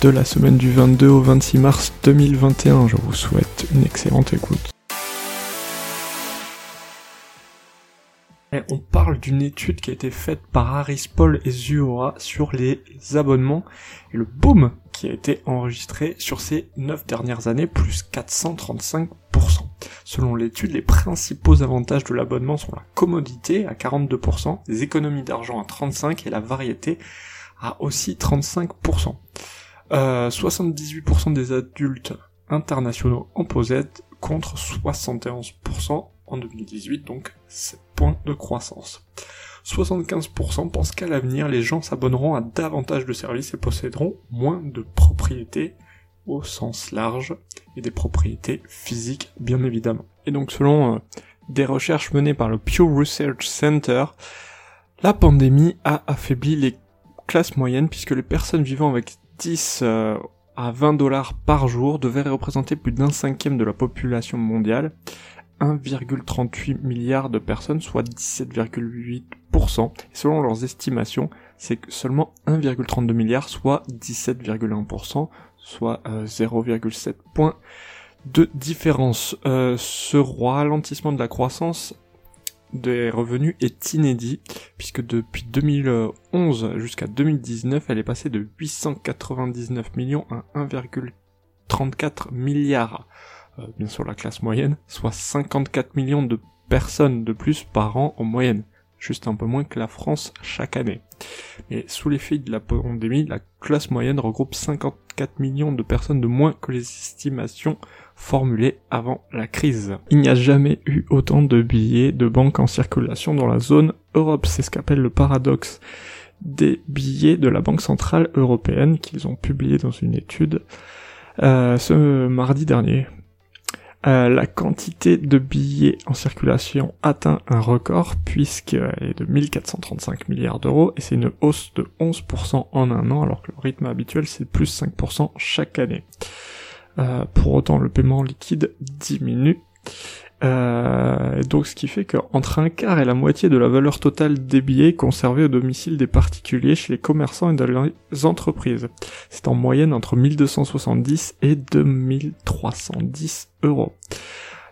de la semaine du 22 au 26 mars 2021. Je vous souhaite une excellente écoute. On parle d'une étude qui a été faite par Harris Paul et Zuora sur les abonnements et le boom qui a été enregistré sur ces 9 dernières années, plus 435%. Selon l'étude, les principaux avantages de l'abonnement sont la commodité à 42%, les économies d'argent à 35% et la variété à aussi 35%. 78% euh, des adultes internationaux en possèdent contre 71% en 2018, donc 7 points de croissance. 75% pensent qu'à l'avenir, les gens s'abonneront à davantage de services et posséderont moins de propriétés au sens large, et des propriétés physiques bien évidemment. Et donc selon euh, des recherches menées par le Pew Research Center, la pandémie a affaibli les classes moyennes puisque les personnes vivant avec 10 euh, à 20 dollars par jour devait représenter plus d'un cinquième de la population mondiale, 1,38 milliard de personnes, soit 17,8%. Et selon leurs estimations, c'est seulement 1,32 milliard, soit 17,1%, soit 0,7 euh, points de différence. Euh, ce ralentissement de la croissance des revenus est inédit, puisque depuis 2011 jusqu'à 2019, elle est passée de 899 millions à 1,34 milliards, euh, bien sûr la classe moyenne, soit 54 millions de personnes de plus par an en moyenne, juste un peu moins que la France chaque année. Mais sous l'effet de la pandémie, la classe moyenne regroupe 54 millions de personnes de moins que les estimations formulées avant la crise. Il n'y a jamais eu autant de billets de banque en circulation dans la zone Europe, c'est ce qu'appelle le paradoxe des billets de la Banque Centrale Européenne qu'ils ont publié dans une étude euh, ce mardi dernier. Euh, la quantité de billets en circulation atteint un record puisqu'elle est de 1435 milliards d'euros et c'est une hausse de 11% en un an alors que le rythme habituel c'est plus 5% chaque année. Euh, pour autant le paiement liquide diminue euh, donc ce qui fait qu'entre un quart et la moitié de la valeur totale des billets conservés au domicile des particuliers chez les commerçants et dans les entreprises. C'est en moyenne entre 1270 et 2310 euros.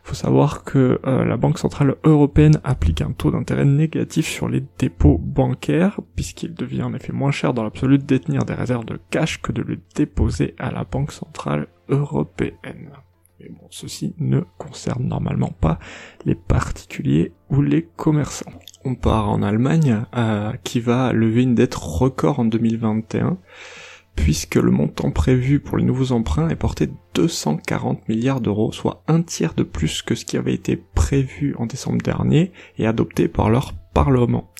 Faut savoir que euh, la Banque Centrale Européenne applique un taux d'intérêt négatif sur les dépôts bancaires, puisqu'il devient en effet moins cher dans l'absolu de détenir des réserves de cash que de le déposer à la Banque Centrale Européenne. Ceci ne concerne normalement pas les particuliers ou les commerçants. On part en Allemagne, euh, qui va lever une dette record en 2021, puisque le montant prévu pour les nouveaux emprunts est porté de 240 milliards d'euros, soit un tiers de plus que ce qui avait été prévu en décembre dernier et adopté par leur Parlement.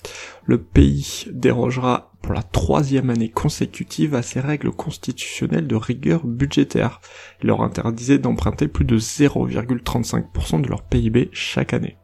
Le pays dérogera pour la troisième année consécutive à ses règles constitutionnelles de rigueur budgétaire. Il leur interdisait d'emprunter plus de 0,35% de leur PIB chaque année.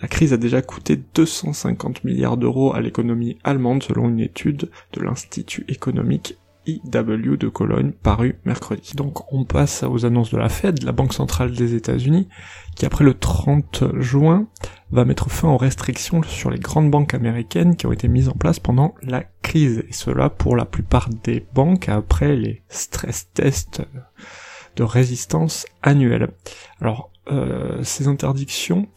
La crise a déjà coûté 250 milliards d'euros à l'économie allemande selon une étude de l'Institut économique IW de Cologne paru mercredi. Donc on passe aux annonces de la Fed, la Banque centrale des États-Unis, qui après le 30 juin va mettre fin aux restrictions sur les grandes banques américaines qui ont été mises en place pendant la crise. Et cela pour la plupart des banques après les stress tests de résistance annuels. Alors euh, ces interdictions,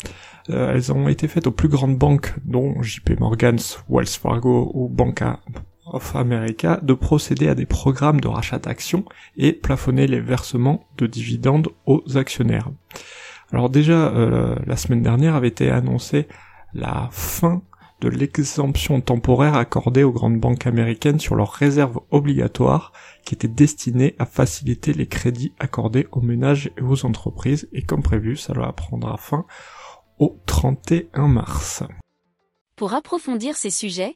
euh, elles ont été faites aux plus grandes banques, dont JP Morgan, Wells Fargo ou Banca of America de procéder à des programmes de rachat d'actions et plafonner les versements de dividendes aux actionnaires. Alors déjà, euh, la semaine dernière avait été annoncée la fin de l'exemption temporaire accordée aux grandes banques américaines sur leurs réserves obligatoires qui étaient destinées à faciliter les crédits accordés aux ménages et aux entreprises et comme prévu, ça va prendra fin au 31 mars. Pour approfondir ces sujets,